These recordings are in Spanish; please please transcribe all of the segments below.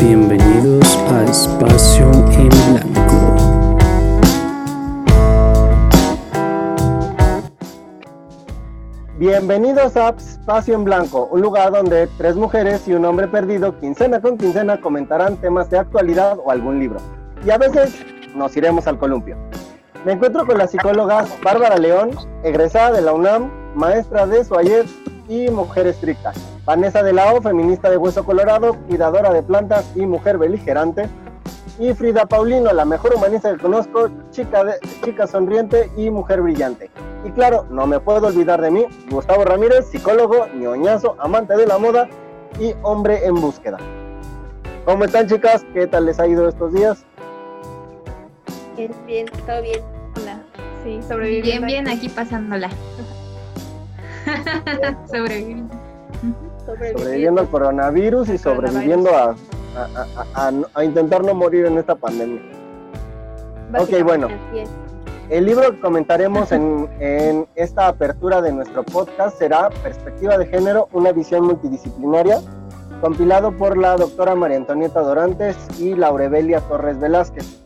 Bienvenidos a Espacio en Blanco. Bienvenidos a Espacio en Blanco, un lugar donde tres mujeres y un hombre perdido, quincena con quincena, comentarán temas de actualidad o algún libro. Y a veces nos iremos al columpio. Me encuentro con la psicóloga Bárbara León, egresada de la UNAM, maestra de Suayer y mujer estricta. Vanessa de la O, feminista de Hueso Colorado, cuidadora de plantas y mujer beligerante. Y Frida Paulino, la mejor humanista que conozco, chica, de, chica sonriente y mujer brillante. Y claro, no me puedo olvidar de mí, Gustavo Ramírez, psicólogo, ñoñazo, amante de la moda y hombre en búsqueda. ¿Cómo están chicas? ¿Qué tal les ha ido estos días? Bien, bien, todo bien. Hola. Sí, sobreviviendo. Bien, bien, aquí pasándola. sobreviviendo. Sobreviviendo al coronavirus y sobreviviendo a, a, a, a, intentar no morir en esta pandemia. Ok, bueno. El libro que comentaremos en, en, esta apertura de nuestro podcast será Perspectiva de Género, una visión multidisciplinaria, compilado por la doctora María Antonieta Dorantes y Laurebelia Torres Velázquez.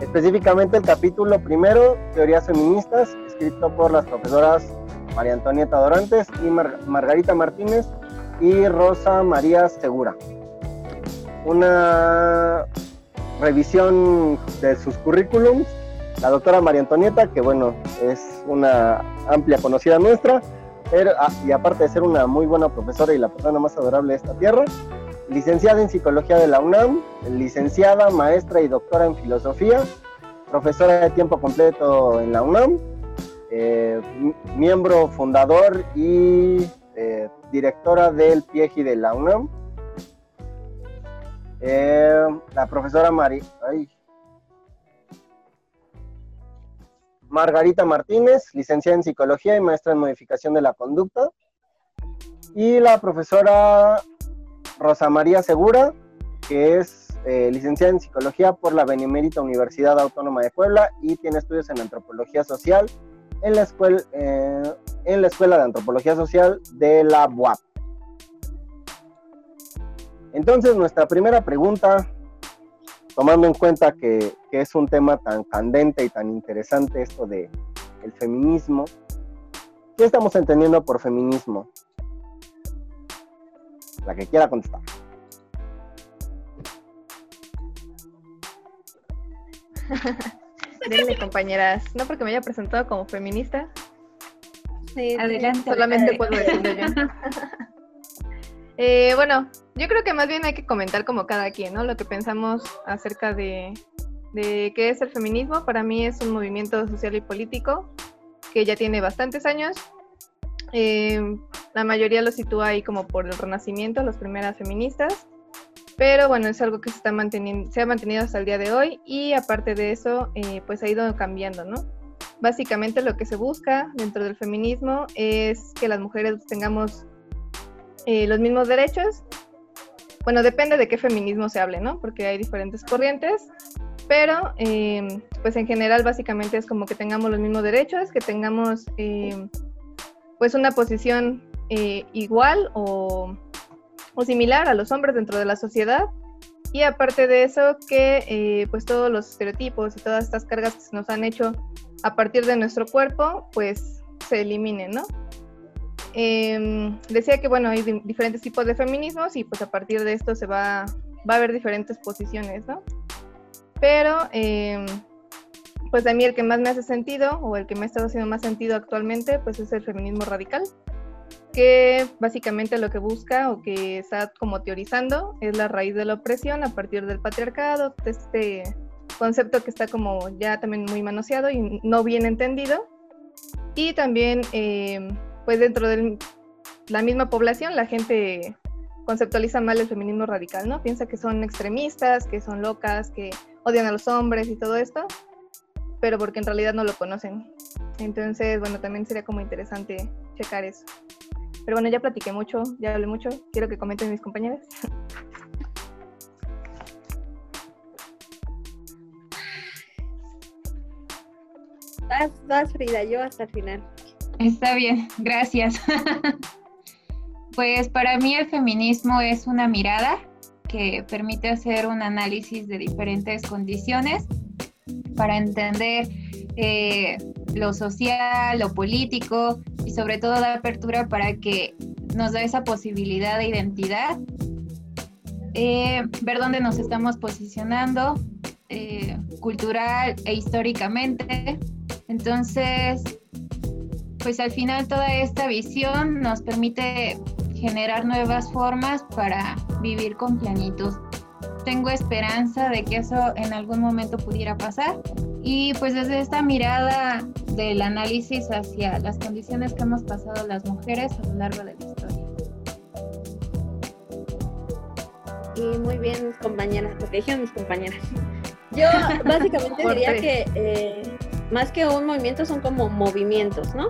Específicamente el capítulo primero, Teorías Feministas, escrito por las profesoras María Antonieta Dorantes y Mar Margarita Martínez y Rosa María Segura. Una revisión de sus currículums la doctora María Antonieta, que bueno, es una amplia conocida nuestra, ah, y aparte de ser una muy buena profesora y la persona más adorable de esta tierra, licenciada en Psicología de la UNAM, licenciada, maestra y doctora en Filosofía, profesora de tiempo completo en la UNAM, eh, miembro fundador y directora del PIEGI de la UNAM. Eh, la profesora María... Margarita Martínez, licenciada en Psicología y maestra en Modificación de la Conducta. Y la profesora Rosa María Segura, que es eh, licenciada en Psicología por la Benemérita Universidad Autónoma de Puebla y tiene estudios en Antropología Social en la, escuela, eh, en la Escuela de Antropología Social de la UAP. Entonces, nuestra primera pregunta tomando en cuenta que, que, es un tema tan candente y tan interesante esto de el feminismo, ¿qué estamos entendiendo por feminismo? La que quiera contestar. Denle, compañeras. No porque me haya presentado como feminista. Sí, adelante. Solamente puedo decirlo yo. Eh, bueno, yo creo que más bien hay que comentar como cada quien, ¿no? Lo que pensamos acerca de, de qué es el feminismo. Para mí es un movimiento social y político que ya tiene bastantes años. Eh, la mayoría lo sitúa ahí como por el renacimiento, las primeras feministas. Pero bueno, es algo que se, está manteniendo, se ha mantenido hasta el día de hoy y aparte de eso, eh, pues ha ido cambiando, ¿no? Básicamente lo que se busca dentro del feminismo es que las mujeres tengamos eh, los mismos derechos. Bueno, depende de qué feminismo se hable, ¿no? Porque hay diferentes corrientes, pero eh, pues en general básicamente es como que tengamos los mismos derechos, que tengamos eh, pues una posición eh, igual o, o, similar a los hombres dentro de la sociedad. Y aparte de eso, que eh, pues todos los estereotipos y todas estas cargas que se nos han hecho a partir de nuestro cuerpo, pues se eliminen, ¿no? Eh, decía que, bueno, hay diferentes tipos de feminismos y pues a partir de esto se va, va a haber diferentes posiciones, ¿no? Pero, eh, pues a mí el que más me hace sentido o el que me ha estado haciendo más sentido actualmente, pues es el feminismo radical, que básicamente lo que busca o que está como teorizando es la raíz de la opresión a partir del patriarcado, este concepto que está como ya también muy manoseado y no bien entendido. Y también... Eh, pues dentro de la misma población la gente conceptualiza mal el feminismo radical, ¿no? Piensa que son extremistas, que son locas, que odian a los hombres y todo esto, pero porque en realidad no lo conocen. Entonces, bueno, también sería como interesante checar eso. Pero bueno, ya platiqué mucho, ya hablé mucho, quiero que comenten mis compañeras. Vas, vas, Frida, yo hasta el final. Está bien, gracias. pues para mí el feminismo es una mirada que permite hacer un análisis de diferentes condiciones para entender eh, lo social, lo político y sobre todo la apertura para que nos da esa posibilidad de identidad, eh, ver dónde nos estamos posicionando eh, cultural e históricamente. Entonces, pues al final toda esta visión nos permite generar nuevas formas para vivir con plenitud. Tengo esperanza de que eso en algún momento pudiera pasar y pues desde esta mirada del análisis hacia las condiciones que hemos pasado las mujeres a lo largo de la historia. Y muy bien, mis compañeras, lo que dijeron mis compañeras. Yo básicamente diría que eh, más que un movimiento son como movimientos, ¿no?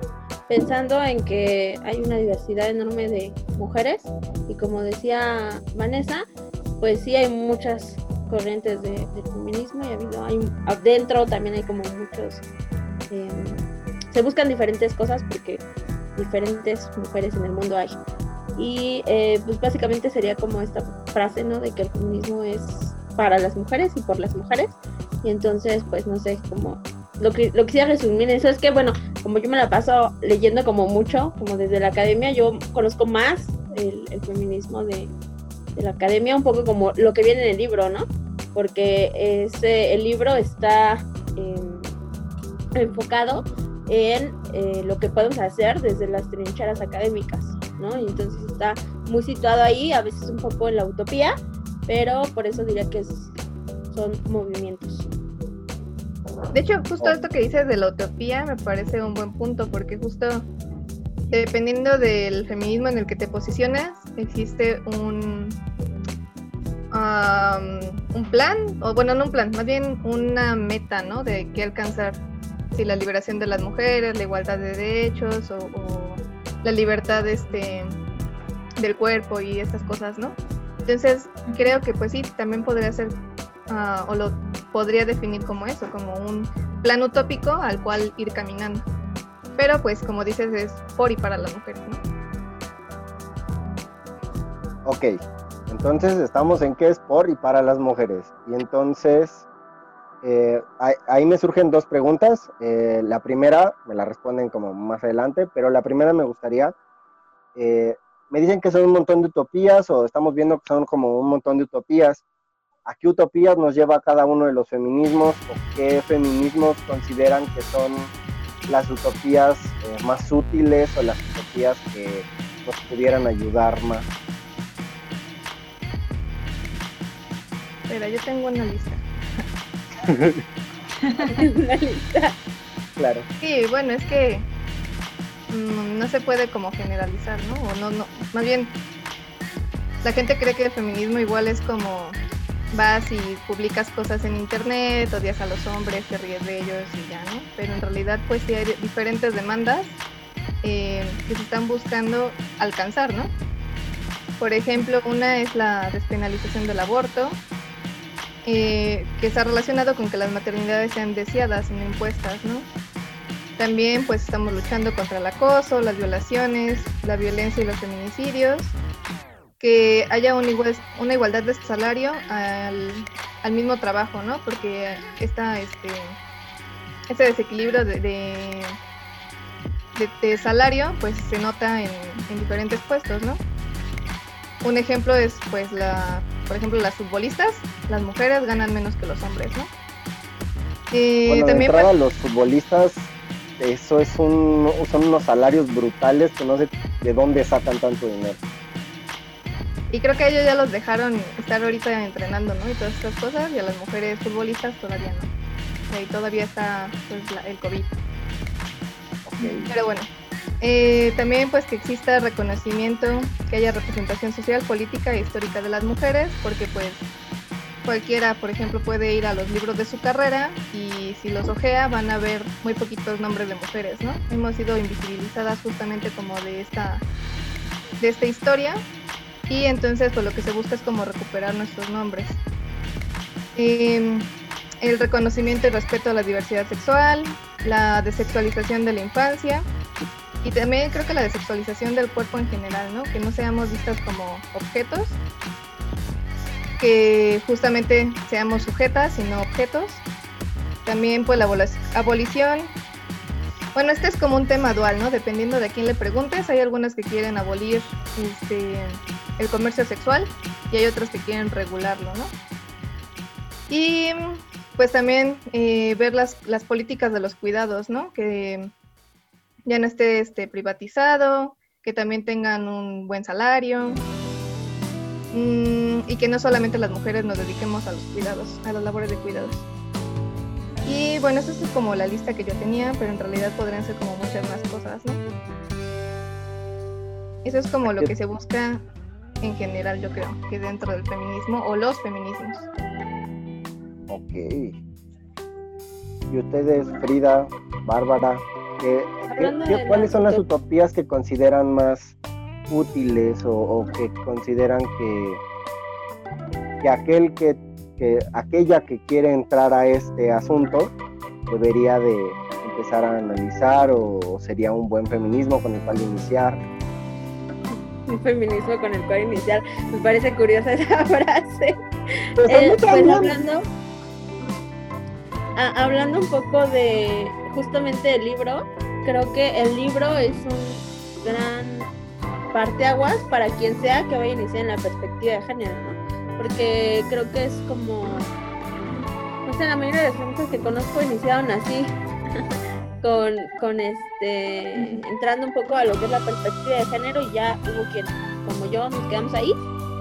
Pensando en que hay una diversidad enorme de mujeres y como decía Vanessa, pues sí hay muchas corrientes de, feminismo y ha habido, hay, adentro también hay como muchos, em, se buscan diferentes cosas porque diferentes mujeres en el mundo hay. Y eh, pues básicamente sería como esta frase, ¿no? De que el feminismo es para las mujeres y por las mujeres. Y entonces, pues no sé, como lo que lo quisiera resumir eso es que, bueno, como yo me la paso leyendo como mucho, como desde la academia, yo conozco más el, feminismo de, la academia, un poco como lo que viene en el libro, ¿no? Porque ese, el libro está em, enfocado en eh, lo que podemos hacer desde las trincheras académicas, ¿no? Y entonces está muy situado ahí, a veces un poco en la utopía, pero por eso diría que son movimientos. De hecho, justo esto que dices de la utopía me parece un buen punto, porque justo dependiendo del feminismo en el que te posicionas, existe un, un plan, o bueno, no un plan, más bien una meta, ¿no? De qué alcanzar. Si la liberación de las mujeres, la igualdad de derechos o, la libertad este, del cuerpo y estas cosas, ¿no? Entonces, creo que pues sí, también podría ser Ah, o lo podría definir como eso, como un plan utópico al cual ir caminando. Pero pues como dices es por y para las mujeres, ¿no? Ok, entonces estamos en que es por y para las mujeres. Y entonces eh, ahí, me surgen dos preguntas. Eh, la primera me la responden como más adelante, pero la primera me gustaría, eh, me dicen que son un montón de utopías o estamos viendo que son como un montón de utopías. ¿A qué utopías nos lleva cada uno de los feminismos o qué feminismos consideran que son las utopías eh, más útiles o las utopías que nos pudieran ayudar más? Pero yo tengo una lista. una lista. Claro. Sí, bueno, es que mm, no se puede como generalizar, ¿no? O no, no, más bien la gente cree que el feminismo igual es como vas y publicas cosas en internet, odias a los hombres, te ríes de ellos y ya, ¿no? Pero en realidad pues sí hay diferentes demandas eh, que se están buscando alcanzar, ¿no? Por ejemplo, una es la despenalización del aborto, eh, que está relacionado con que las maternidades sean deseadas y no impuestas, ¿no? También pues estamos luchando contra el acoso, las violaciones, la violencia y los feminicidios que haya una, una igualdad de salario al, mismo trabajo, ¿no? Porque está este, este desequilibrio de, de, salario, pues se nota en, diferentes puestos, ¿no? Un ejemplo es, pues, la, por ejemplo, las futbolistas, las mujeres ganan menos que los hombres, ¿no? Eh, bueno, también de entrada, los futbolistas, eso es un, son unos salarios brutales que no sé de dónde sacan tanto dinero. Y creo que ellos ya los dejaron estar ahorita entrenando, ¿no? Y todas estas cosas, y a las mujeres futbolistas todavía no. Y todavía está pues, el COVID. Pero bueno, eh, también pues que exista reconocimiento, que haya representación social, política e histórica de las mujeres, porque pues cualquiera, por ejemplo, puede ir a los libros de su carrera y si los ojea van a ver muy poquitos nombres de mujeres, ¿no? Hemos sido invisibilizadas justamente como de esta, de esta historia y entonces pues lo que se busca es como recuperar nuestros nombres. Em, el reconocimiento y respeto a la diversidad sexual, la desexualización de la infancia y también creo que la desexualización del cuerpo en general, ¿no? Que no seamos vistas como objetos. que justamente seamos sujetas y no objetos. También pues la abolición. Bueno, este es como un tema dual, ¿no? Dependiendo de quién le preguntes, hay algunas que quieren abolir este, el comercio sexual y hay otras que quieren regularlo, ¿no? Y pues también eh, ver las, las políticas de los cuidados, ¿no? Que ya no esté este, privatizado, que también tengan un buen salario mm, y que no solamente las mujeres nos dediquemos a los cuidados, a las labores de cuidados. Y bueno, eso es como la lista que yo tenía, pero en realidad podrían ser como muchas más cosas, ¿no? Eso es como lo que se busca en general, yo creo, que dentro del feminismo o los feminismos. Ok. ¿Y ustedes, Frida, Bárbara, cuáles son las utopías que consideran más útiles o, que consideran que, que aquel que, que, aquella que quiere entrar a este asunto debería de empezar a analizar o sería un buen feminismo con el cual iniciar? Un feminismo con el cual iniciar. Me parece curiosa esa frase. Pues, eh, pues hablando, hablando un poco de justamente del libro, creo que el libro es un gran parteaguas para quien sea que vaya a iniciar en la perspectiva de género, ¿no? Porque creo que es como, no sé, la mayoría de las mujeres que conozco iniciaron así, con, con este, entrando un poco a lo que es la perspectiva de género y ya hubo quien, como yo, nos quedamos ahí,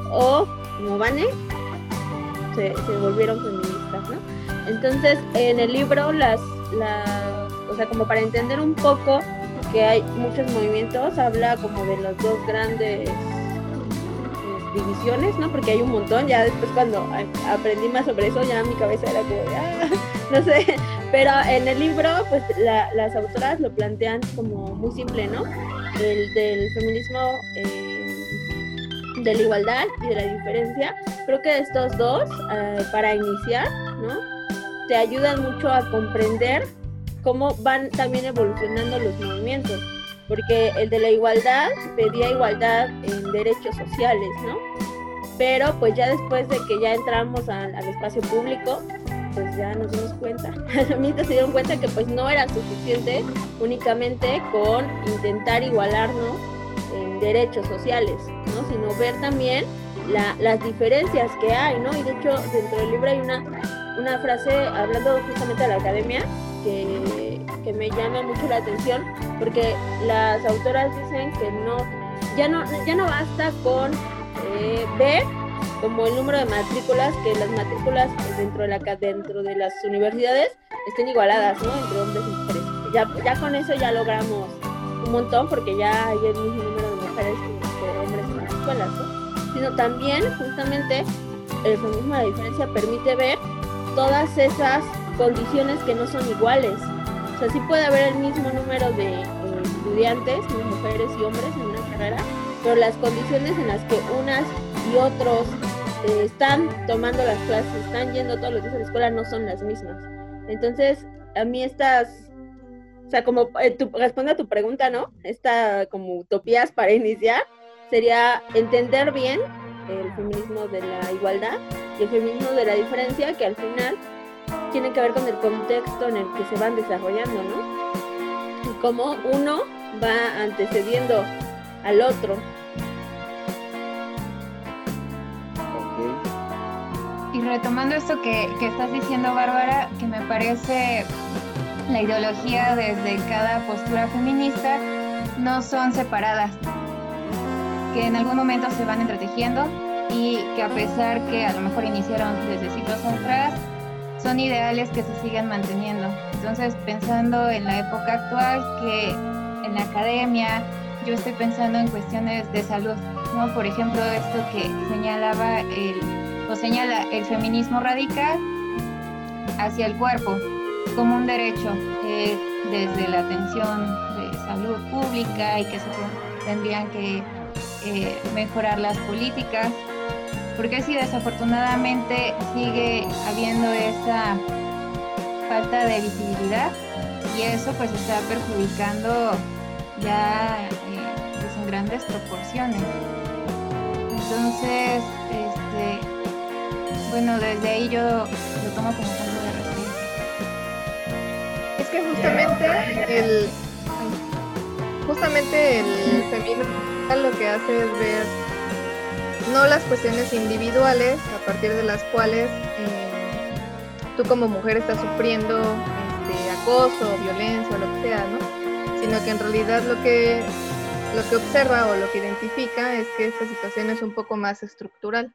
o como Vane, se, se volvieron feministas, ¿no? Entonces, en el libro, las, las, o sea, como para entender un poco que hay muchos movimientos, habla como de las dos grandes eh, divisiones, ¿no? Porque hay un montón, ya después cuando aprendí más sobre eso, ya mi cabeza era como ah, no sé, pero en el libro, pues las autoras lo plantean como muy simple, ¿no? El del feminismo, eh, de la igualdad y de la diferencia. Creo que estos dos, eh, para iniciar, ¿no? te ayudan mucho a comprender cómo van también evolucionando los movimientos, porque el de la igualdad pedía igualdad en derechos sociales, ¿no? Pero pues ya después de que ya entramos al, espacio público, pues ya nos dimos cuenta, las se dieron cuenta que pues no era suficiente únicamente con intentar igualarnos en derechos sociales, ¿no? Sino ver también las diferencias que hay, ¿no? Y de hecho dentro del libro hay una una frase hablando justamente de la academia que, que, me llama mucho la atención porque las autoras dicen que no ya no ya no basta con eh, ver como el número de matrículas que las matrículas dentro de de las universidades estén igualadas ¿no? entre hombres y mujeres ya, con eso ya logramos un montón porque ya hay el mismo número de mujeres que, hombres en las escuelas ¿no? sino también justamente el feminismo la diferencia permite ver todas esas condiciones que no son iguales. O sea, sí puede haber el mismo número de eh, estudiantes, mujeres y hombres en una carrera, pero las condiciones en las que unas y otros eh, están tomando las clases, están yendo todos los días a la escuela, no son las mismas. Entonces, a mí estas, o sea, como eh, tu, responde a tu pregunta, ¿no? Esta como utopías para iniciar, sería entender bien el feminismo de la igualdad y el feminismo de la diferencia, que al final tiene que ver con el contexto en el que se van desarrollando, ¿no? Y cómo uno va antecediendo al otro. Retomando esto que, estás diciendo, Bárbara, que me parece la ideología desde cada postura feminista no son separadas, que en algún momento se van entretejiendo y que a pesar que a lo mejor iniciaron desde siglos atrás, son ideales que se siguen manteniendo. Entonces, pensando en la época actual, que en la academia, yo estoy pensando en cuestiones de salud, ¿no? Por ejemplo, esto que señalaba el, o señala el feminismo radical hacia el cuerpo como un derecho eh, desde la atención de salud pública y que se tendrían que eh, mejorar las políticas, porque si desafortunadamente sigue habiendo esa falta de visibilidad y eso pues está perjudicando ya eh, pues, en grandes proporciones. Entonces, este, bueno, desde ahí yo lo tomo como punto de referencia. Es que justamente el justamente el feminismo lo que hace es ver no las cuestiones individuales a partir de las cuales eh, tú como mujer estás sufriendo este, acoso, violencia o lo que sea, ¿no? Sino que en realidad lo que lo que observa o lo que identifica es que esta situación es un poco más estructural.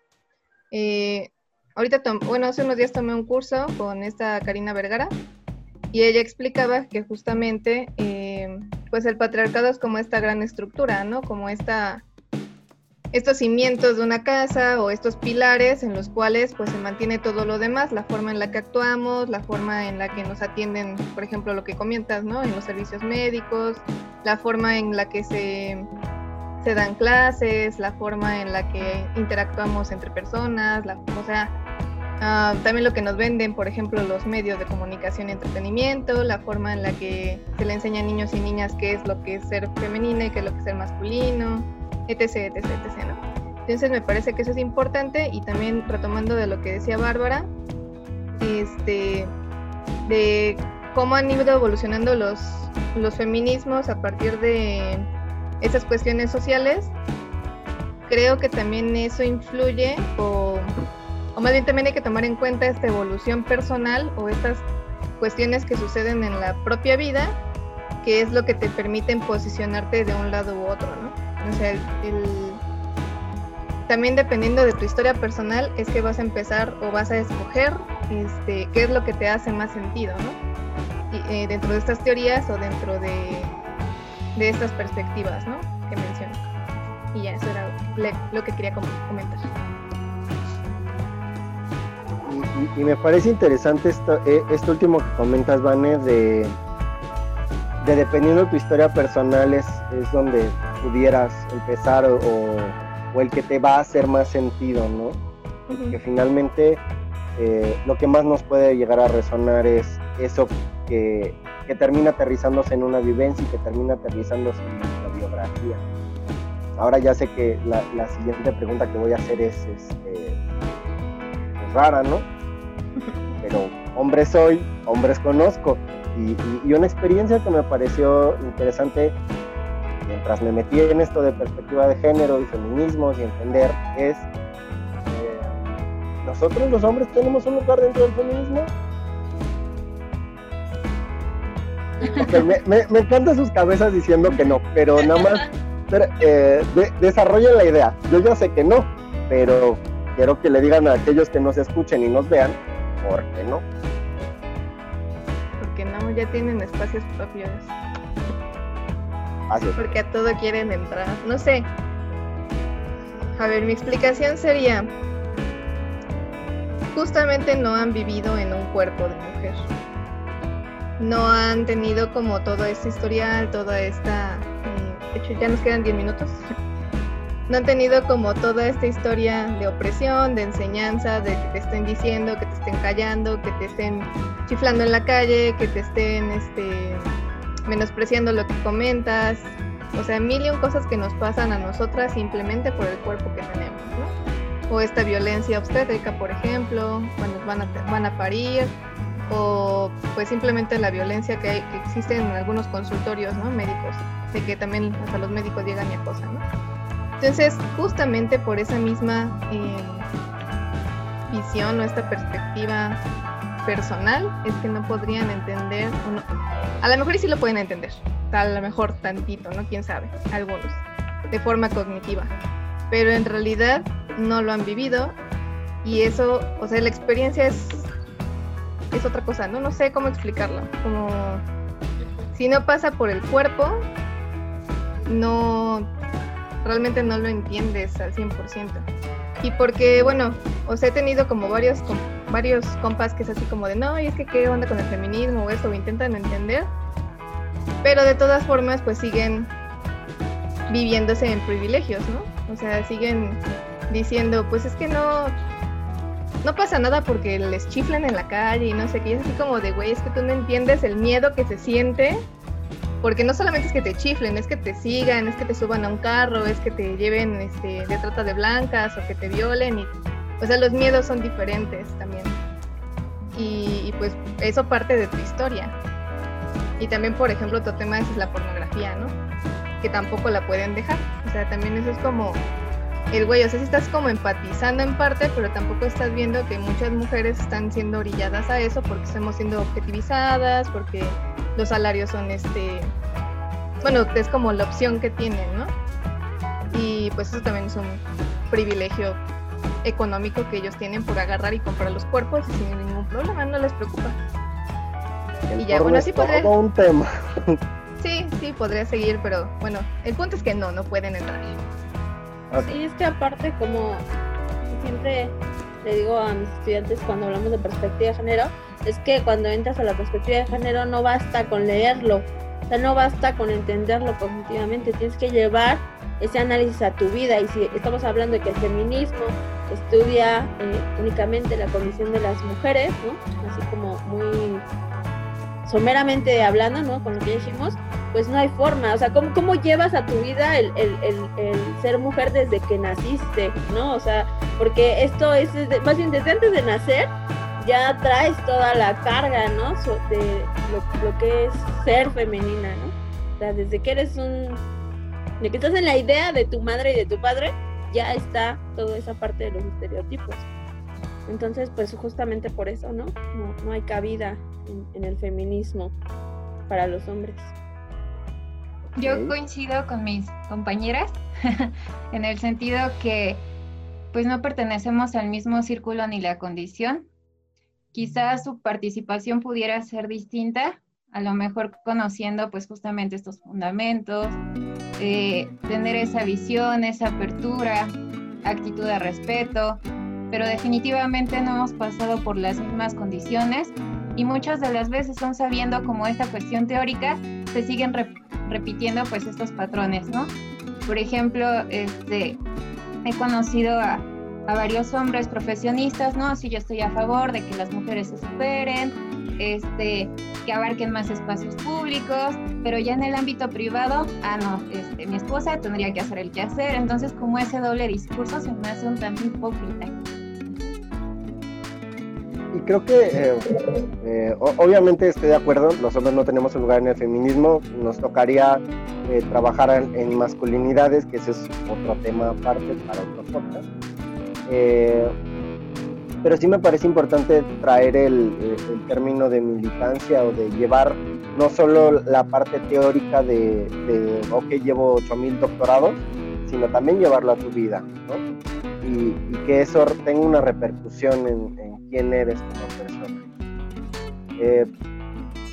Eh, ahorita, bueno, hace unos días tomé un curso con esta Karina Vergara y ella explicaba que justamente eh, pues el patriarcado es como esta gran estructura, ¿no? Como esta, estos cimientos de una casa o estos pilares en los cuales pues se mantiene todo lo demás, la forma en la que actuamos, la forma en la que nos atienden, por ejemplo, lo que comentas, ¿no? En los servicios médicos, la forma en la que se, se dan clases, la forma en la que interactuamos entre personas, la, o sea, Ah, también lo que nos venden, por ejemplo, los medios de comunicación y entretenimiento, la forma en la que se le enseña a niños y niñas qué es lo que es ser femenina y qué es lo que es ser masculino, etc, etc, etc. ¿no? Entonces me parece que eso es importante y también retomando de lo que decía Bárbara, este, de cómo han ido evolucionando los, los feminismos a partir de esas cuestiones sociales, creo que también eso influye o o más bien también hay que tomar en cuenta esta evolución personal o estas cuestiones que suceden en la propia vida, que es lo que te permiten posicionarte de un lado u otro, ¿no? O sea, también dependiendo de tu historia personal es que vas a empezar o vas a escoger este, qué es lo que te hace más sentido, ¿no? Eh, dentro de estas teorías o dentro de, de estas perspectivas, ¿no? Que menciono. Y ya, eso era lo que quería comentar y, me parece interesante esto, eh, esto último que comentas, Vane, de, de dependiendo de tu historia personal es, es donde pudieras empezar o, o, el que te va a hacer más sentido, ¿no? Que finalmente eh, lo que más nos puede llegar a resonar es eso que, que termina aterrizándose en una vivencia y que termina aterrizándose en nuestra biografía. Ahora ya sé que la, la siguiente pregunta que voy a hacer es, es este, rara, ¿no? Pero hombres soy, hombres conozco. Y, una experiencia que me pareció interesante mientras me metí en esto de perspectiva de género y feminismos y entender es, eh, ¿nosotros los hombres tenemos un lugar dentro del feminismo? me, me, sus cabezas diciendo que no, pero nada más eh, desarrollen la idea. Yo ya sé que no, pero quiero que le digan a aquellos que nos escuchen y nos vean ¿Por qué no? Porque no, ya tienen espacios propios. Así Porque a todo quieren entrar. No sé. A ver, mi explicación sería, justamente no han vivido en un cuerpo de mujer. No han tenido como todo este historial, toda esta... Eh, de hecho, ya nos quedan 10 minutos. No han tenido como toda esta historia de opresión, de enseñanza, de que te estén diciendo, que te estén callando, que te estén chiflando en la calle, que te estén este, menospreciando lo que comentas. O sea, mil y un cosas que nos pasan a nosotras simplemente por el cuerpo que tenemos, ¿no? O esta violencia obstétrica, por ejemplo, cuando van a, van a parir, o pues simplemente la violencia que, que existe en algunos consultorios ¿no? médicos, de que también hasta los médicos llegan y acosan, ¿no? Entonces, justamente por esa misma eh, visión o esta perspectiva personal, es que no podrían entender, a lo mejor sí lo pueden entender, a lo mejor tantito, ¿no? Quién sabe, algunos, de forma cognitiva, pero en realidad no lo han vivido y eso, o sea, la experiencia es, es otra cosa, ¿no? No sé cómo explicarlo, como si no pasa por el cuerpo, no realmente no lo entiendes al 100%. Y porque, bueno, o sea, he tenido como varios, varios compas que es así como de, no, y es que qué onda con el feminismo o eso, o intentan entender, pero de todas formas pues siguen viviéndose en privilegios, ¿no? O sea, siguen diciendo, pues es que no, no pasa nada porque les chiflan en la calle y no sé qué, es así como de, güey, es que tú no entiendes el miedo que se siente porque no solamente es que te chiflen, es que te sigan, es que te suban a un carro, es que te lleven este, de trata de blancas o que te violen y o sea, los miedos son diferentes también. Y, pues eso parte de tu historia. Y también, por ejemplo, otro tema es la pornografía, ¿no? Que tampoco la pueden dejar. O sea, también eso es como el güey, o sea, si estás como empatizando en parte, pero tampoco estás viendo que muchas mujeres están siendo orilladas a eso porque estamos siendo objetivizadas, porque los salarios son este, bueno, es como la opción que tienen, ¿no? Y pues eso también es un privilegio económico que ellos tienen por agarrar y comprar los cuerpos y sin ningún problema, no les preocupa. y ya, bueno, así podría... un tema. Sí, sí, podría seguir, pero bueno, el punto es que no, no pueden entrar. Sí, es que aparte como siempre le digo a mis estudiantes cuando hablamos de perspectiva de género, es que cuando entras a la perspectiva de género no basta con leerlo, o sea, no basta con entenderlo cognitivamente, tienes que llevar ese análisis a tu vida. Y si estamos hablando de que el feminismo estudia eh, únicamente la condición de las mujeres, ¿no? Así como muy someramente hablando, ¿no? Con lo que dijimos, pues no hay forma. O sea, ¿cómo, cómo llevas a tu vida el, el, el, ser mujer desde que naciste, ¿no? O sea, porque esto es, más bien desde antes de nacer, ya traes toda la carga, ¿no? de lo, lo, que es ser femenina, ¿no? O sea, desde que eres un... De que estás en la idea de tu madre y de tu padre, ya está toda esa parte de los estereotipos. Entonces, pues justamente por eso, ¿no? No, no hay cabida en, el feminismo para los hombres. Yo coincido con mis compañeras en el sentido que pues no pertenecemos al mismo círculo ni la condición. Quizás su participación pudiera ser distinta, a lo mejor conociendo pues justamente estos fundamentos, eh, tener esa visión, esa apertura, actitud de respeto, pero definitivamente no hemos pasado por las mismas condiciones y muchas de las veces son sabiendo como esta cuestión teórica se siguen repitiendo pues estos patrones, ¿no? Por ejemplo, este, he conocido a, varios hombres profesionistas, ¿no? Sí, yo estoy a favor de que las mujeres se superen, este, que abarquen más espacios públicos, pero ya en el ámbito privado, ah, no, este, mi esposa tendría que hacer el quehacer, entonces como ese doble discurso se me hace un tanto hipócrita y creo que eh, eh, obviamente estoy de acuerdo, los hombres no tenemos un lugar en el feminismo, nos tocaría eh, trabajar en, masculinidades, que ese es otro tema aparte para otro podcast. pero sí me parece importante traer el, término de militancia o de llevar no solo la parte teórica de, de ok, llevo 8000 doctorados, sino también llevarlo a tu vida, ¿no? Y, que eso tenga una repercusión en quién eres como persona. Eh,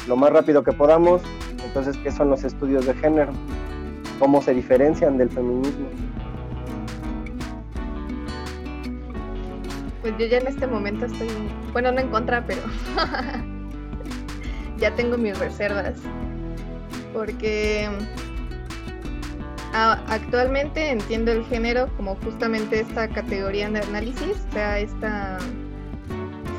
lo más rápido que podamos, entonces, ¿qué son los estudios de género? ¿Cómo se diferencian del feminismo? Pues yo ya en este momento estoy, bueno, no en contra, pero ya tengo mis reservas. Porque actualmente entiendo el género como justamente esta categoría de análisis, o sea, esta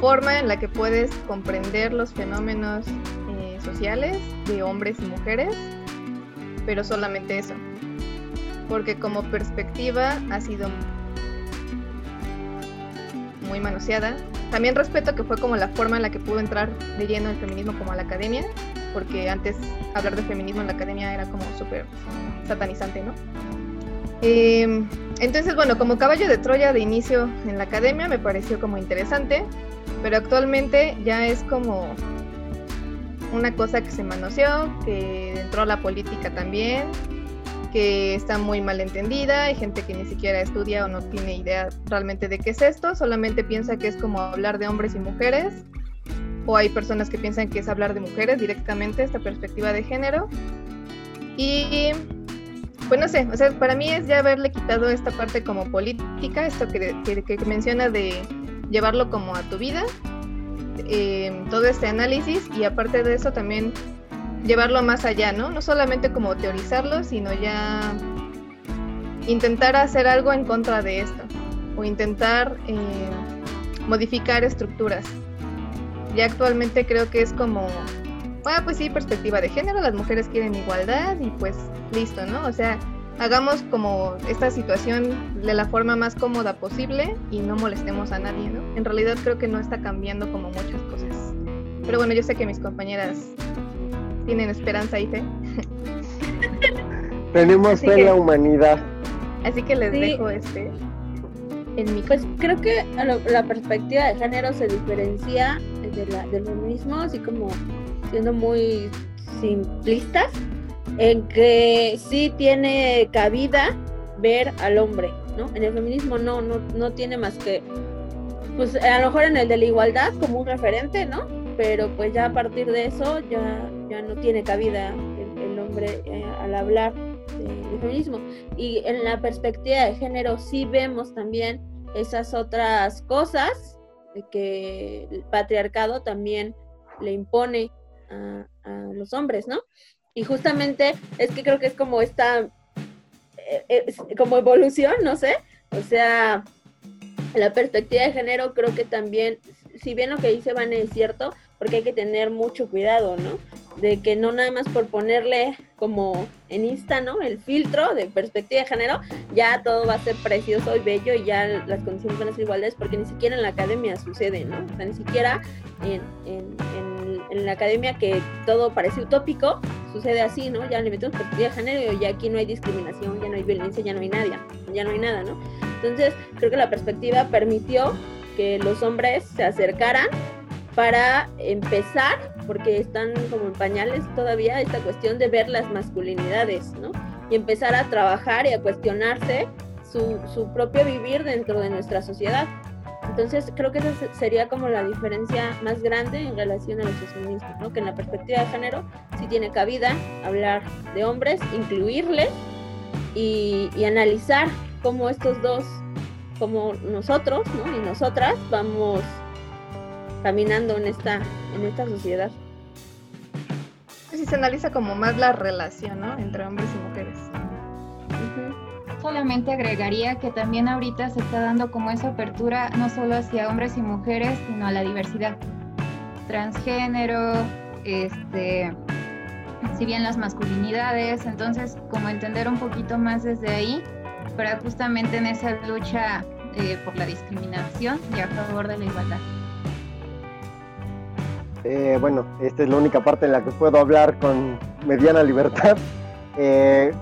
forma en la que puedes comprender los fenómenos eh, sociales de hombres y mujeres, pero solamente eso. Porque como perspectiva ha sido muy manoseada. También respeto que fue como la forma en la que pudo entrar de lleno el feminismo como a la academia, porque antes hablar de feminismo en la academia era como súper satanizante, ¿no? Em, entonces, bueno, como caballo de Troya de inicio en la academia me pareció como interesante, pero actualmente ya es como una cosa que se manoseó, que entró a la política también, que está muy mal entendida, hay gente que ni siquiera estudia o no tiene idea realmente de qué es esto, solamente piensa que es como hablar de hombres y mujeres, o hay personas que piensan que es hablar de mujeres directamente, esta perspectiva de género. Y pues no sé, o sea, para mí es ya haberle quitado esta parte como política, esto que, que, menciona de llevarlo como a tu vida, eh, todo este análisis y aparte de eso también llevarlo más allá, ¿no? No solamente como teorizarlo, sino ya intentar hacer algo en contra de esto o intentar eh, modificar estructuras. Ya actualmente creo que es como, ah, pues sí, perspectiva de género, las mujeres quieren igualdad y pues listo, ¿no? O sea, hagamos como esta situación de la forma más cómoda posible y no molestemos a nadie, ¿no? En realidad creo que no está cambiando como muchas cosas. Pero bueno, yo sé que mis compañeras tienen esperanza y fe. Tenemos fe en la humanidad. Así que les dejo este en mi pues creo que la perspectiva de género se diferencia de, la, de lo mismo, así como siendo muy simplistas, en que sí tiene cabida ver al hombre, ¿no? En el feminismo no, no, no tiene más que, pues a lo mejor en el de la igualdad como un referente, ¿no? Pero pues ya a partir de eso ya, ya no tiene cabida el, hombre eh, al hablar de, feminismo. Y en la perspectiva de género sí vemos también esas otras cosas que el patriarcado también le impone a, los hombres, ¿no? Y justamente es que creo que es como esta, eh, como evolución, no sé, o sea, la perspectiva de género creo que también, si bien lo que dice Van es cierto, porque hay que tener mucho cuidado, ¿no? De que no nada más por ponerle como en Insta, ¿no? El filtro de perspectiva de género, ya todo va a ser precioso y bello y ya las condiciones van a ser iguales, porque ni siquiera en la academia sucede, ¿no? O sea, ni siquiera en, en, en, la academia que todo parece utópico, sucede así, ¿no? Ya le metemos perspectiva de género y ya aquí no hay discriminación, ya no hay violencia, ya no hay nada, ya no hay nada, ¿no? Entonces, creo que la perspectiva permitió que los hombres se acercaran para empezar, porque están como en pañales todavía, esta cuestión de ver las masculinidades, ¿no? Y empezar a trabajar y a cuestionarse su, su propio vivir dentro de nuestra sociedad. Entonces, creo que esa sería como la diferencia más grande en relación a los feminismos, ¿no? Que en la perspectiva de género sí tiene cabida hablar de hombres, incluirles y, y analizar cómo estos dos, como nosotros, ¿no? Y nosotras vamos caminando en esta, en esta sociedad. Si se analiza como más la relación, ¿no? Entre hombres y mujeres. Solamente agregaría que también ahorita se está dando como esa apertura no solo hacia hombres y mujeres, sino a la diversidad. Transgénero, este, si bien las masculinidades, entonces como entender un poquito más desde ahí, para justamente en esa lucha eh, por la discriminación y a favor de la igualdad. Eh, bueno, esta es la única parte en la que puedo hablar con mediana libertad. Eh,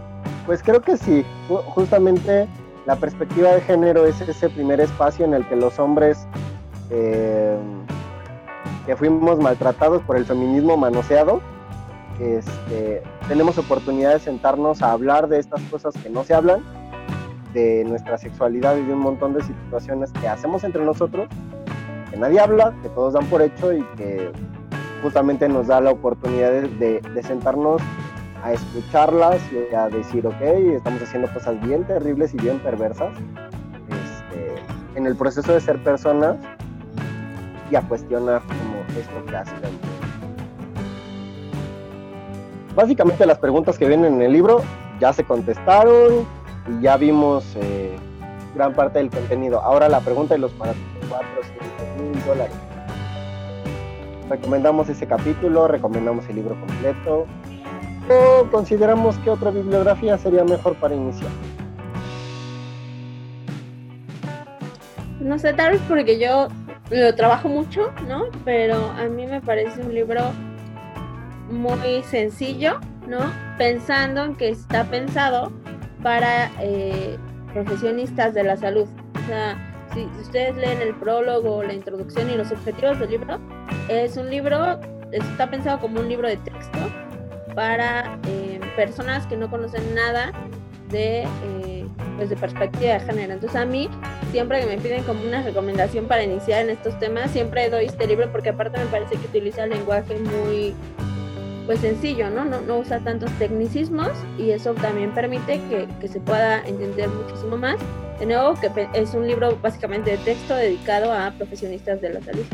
pues creo que sí, justamente la perspectiva de género es ese primer espacio en el que los hombres eh, que fuimos maltratados por el feminismo manoseado, este, tenemos oportunidad de sentarnos a hablar de estas cosas que no se hablan, de nuestra sexualidad y de un montón de situaciones que hacemos entre nosotros que nadie habla, que todos dan por hecho y que justamente nos da la oportunidad de, sentarnos a escucharlas y a decir, ok, estamos haciendo cosas bien terribles y bien perversas este, en el proceso de ser personas y a cuestionar como esto que hacen. Básicamente las preguntas que vienen en el libro ya se contestaron y ya vimos eh, gran parte del contenido. Ahora la pregunta de los 400 mil dólares. Recomendamos ese capítulo, recomendamos el libro completo o consideramos que otra bibliografía sería mejor para iniciar. No sé, tal vez porque yo lo trabajo mucho, ¿no? Pero a mí me parece un libro muy sencillo, ¿no? Pensando en que está pensado para eh, profesionistas de la salud. O sea, si, ustedes leen el prólogo, la introducción y los objetivos del libro, es un libro, está pensado como un libro de texto para eh, personas que no conocen nada de, eh, pues de perspectiva de género. Entonces a mí, siempre que me piden como una recomendación para iniciar en estos temas, siempre doy este libro porque aparte me parece que utiliza el lenguaje muy pues sencillo, ¿no? ¿no? No usa tantos tecnicismos y eso también permite que, que, se pueda entender muchísimo más. De nuevo, que es un libro básicamente de texto dedicado a profesionistas de la salud,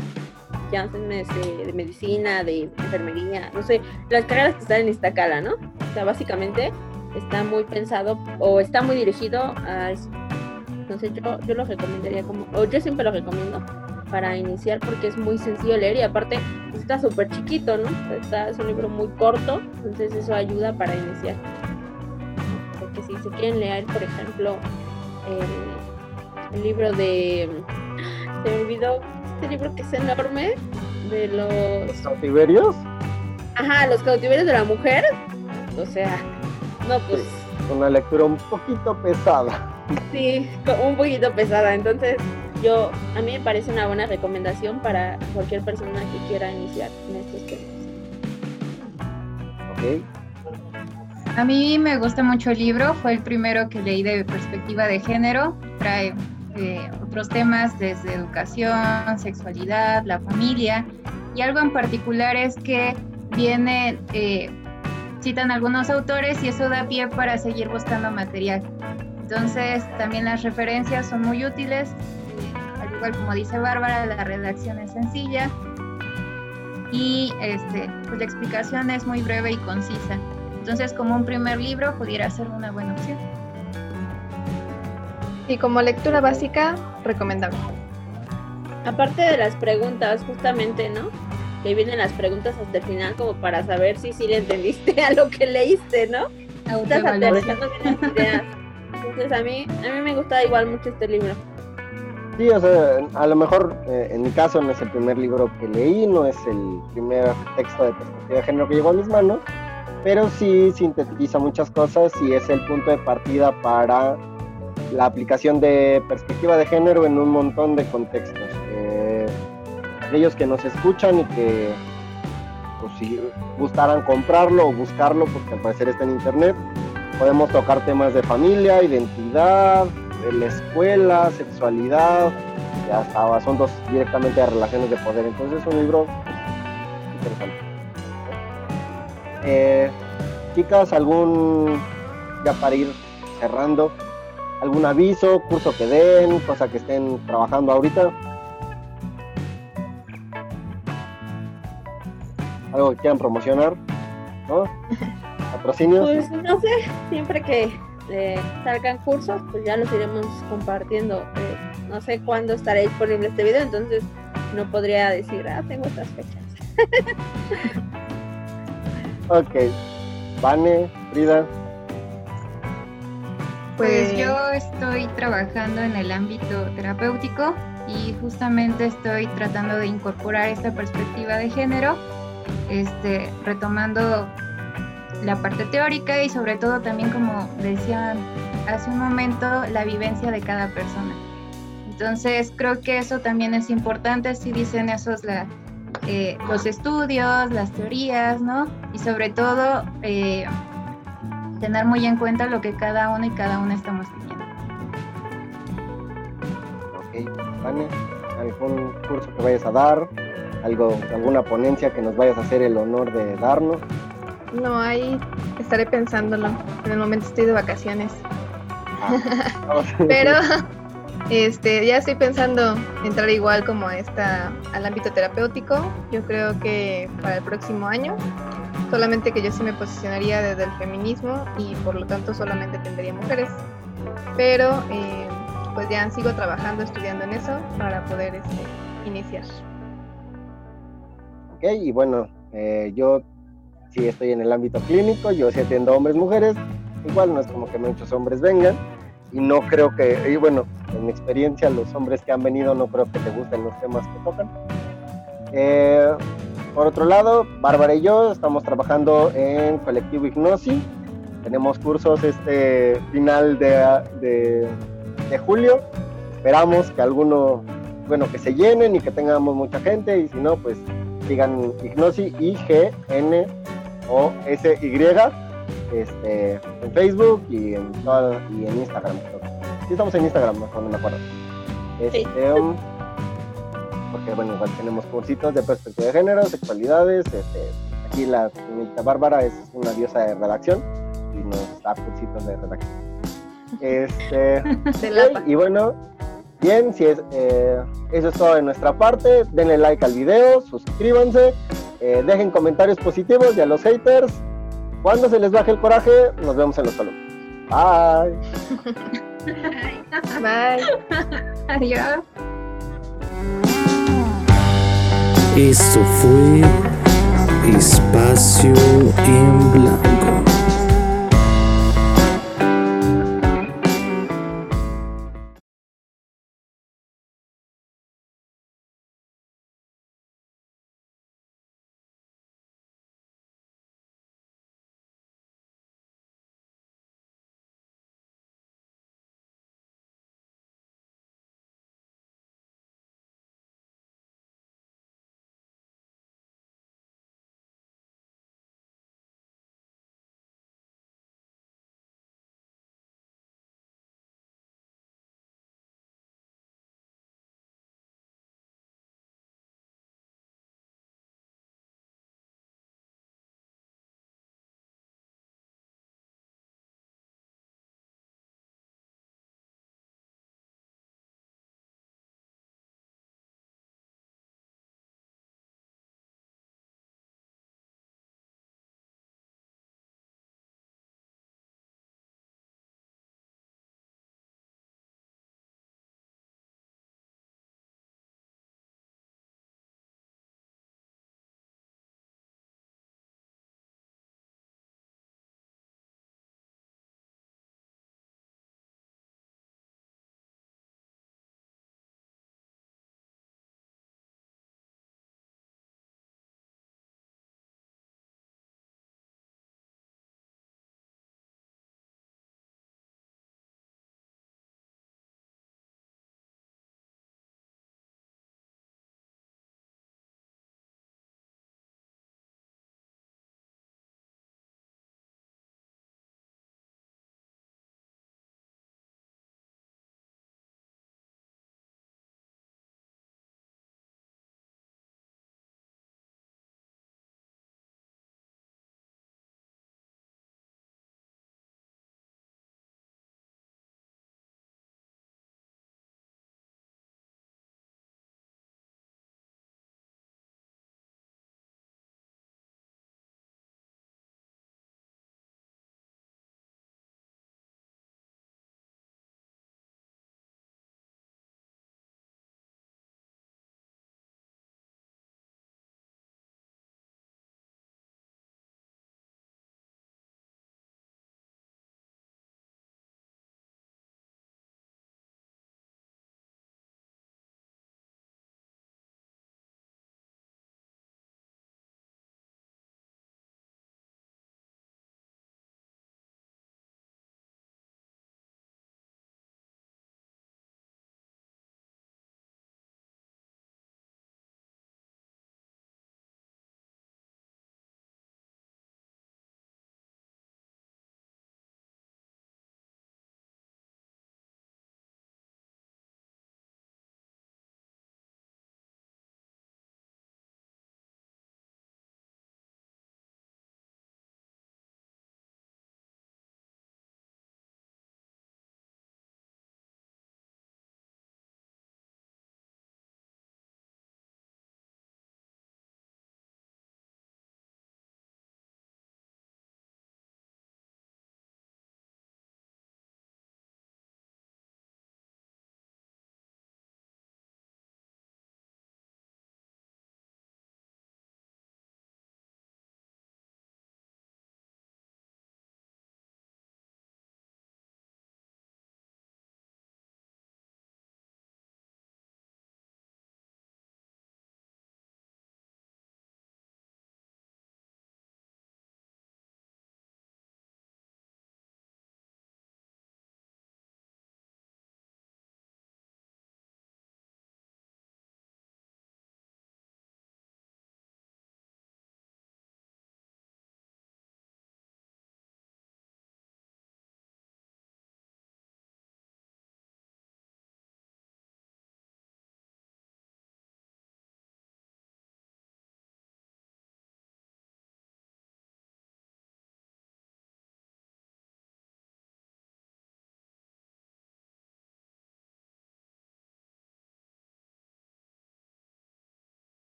ya de, de medicina, de enfermería, no sé, las carreras que están en Iztacala, ¿no? O sea, básicamente está muy pensado o está muy dirigido a eso. Entonces yo, yo lo recomendaría como, o yo siempre lo recomiendo para iniciar porque es muy sencillo leer y aparte está súper chiquito, ¿no? Está, es un libro muy corto, entonces eso ayuda para iniciar. Porque si se quieren leer, por ejemplo, el, libro de... Se me olvidó este libro que es enorme, de los... ¿Los cautiverios? Ajá, los cautiverios de la mujer. O sea, no, pues... una lectura un poquito pesada. Sí, un poquito pesada. Entonces, yo, a mí me parece una buena recomendación para cualquier persona que quiera iniciar en estos temas. Ok. A mí me gusta mucho el libro, fue el primero que leí de perspectiva de género, trae otros temas desde educación, sexualidad, la familia, y algo en particular es que viene, eh, citan algunos autores y eso da pie para seguir buscando material. Entonces también las referencias son muy útiles, eh, al igual como dice Bárbara, la redacción es sencilla y este, pues la explicación es muy breve y concisa. Entonces como un primer libro pudiera ser una buena opción. Y como lectura básica, recomendable. Aparte de las preguntas, justamente, ¿no? Que vienen las preguntas hasta el final como para saber si sí le entendiste a lo que leíste, ¿no? Estás aterrizando bien las ideas. Entonces a mí, a mí me gusta igual mucho este libro. Sí, o sea, a lo mejor eh, en mi caso no es el primer libro que leí, no es el primer texto de perspectiva de género que llegó a mis manos, pero sí sintetiza muchas cosas y es el punto de partida para la aplicación de perspectiva de género en un montón de contextos. Eh, aquellos que nos escuchan y que pues, si gustaran comprarlo o buscarlo, porque al parecer está en internet, podemos tocar temas de familia, identidad, de la escuela, sexualidad, y hasta asuntos directamente de relaciones de poder. Entonces es un libro interesante. Eh, chicas, algún, ya para ir cerrando, algún aviso, curso que den, cosa que estén trabajando ahorita. Algo que quieran promocionar, ¿no? ¿Patrocinios? Pues no sé, siempre que eh, salgan cursos, pues ya los iremos compartiendo. Eh, no sé cuándo estará disponible este video, entonces no podría decir, ah, tengo estas fechas. ok. Vane, Frida. Pues, pues yo estoy trabajando en el ámbito terapéutico y justamente estoy tratando de incorporar esta perspectiva de género, este, retomando la parte teórica y sobre todo también, como decían hace un momento, la vivencia de cada persona. Entonces, creo que eso también es importante, si dicen esos la, eh, los estudios, las teorías, ¿no? Y sobre todo, eh, tener muy en cuenta lo que cada uno y cada una estamos viviendo. Ok, Vane, ¿algún curso que vayas a dar? Algo, ¿Alguna ponencia que nos vayas a hacer el honor de darnos? No, ahí estaré pensándolo. En el momento estoy de vacaciones. Ah, Pero este, ya estoy pensando entrar igual como esta, al ámbito terapéutico. Yo creo que para el próximo año. Solamente que yo sí me posicionaría desde el feminismo y por lo tanto solamente tendría mujeres. Pero eh, pues ya sigo trabajando, estudiando en eso para poder este, iniciar. Ok, y bueno, eh, yo sí estoy en el ámbito clínico, yo sí atiendo hombres, mujeres, igual no es como que muchos hombres vengan y no creo que, y bueno, en mi experiencia los hombres que han venido no creo que te gusten los temas que tocan. Eh, por otro lado, Bárbara y yo estamos trabajando en Colectivo Ignosi, tenemos cursos este final de, de, de julio, esperamos que alguno, bueno, que se llenen y que tengamos mucha gente y si no, pues sigan Ignosi, I-G-N o SY este, en Facebook y en, y en Instagram. Sí, estamos en Instagram, no, me acuerdo. Este, um, porque, bueno, igual tenemos cursitos de perspectiva de género, sexualidades. Este, aquí la señorita Bárbara es una diosa de redacción y nos da cursitos de redacción. Este, y bueno, bien, si es, eh, eso es todo de nuestra parte. Denle like al video, suscríbanse eh, dejen comentarios positivos y a los haters, cuando se les baje el coraje, nos vemos en los salones. Bye. Bye. Adiós. Esto fue Espacio en Blanco.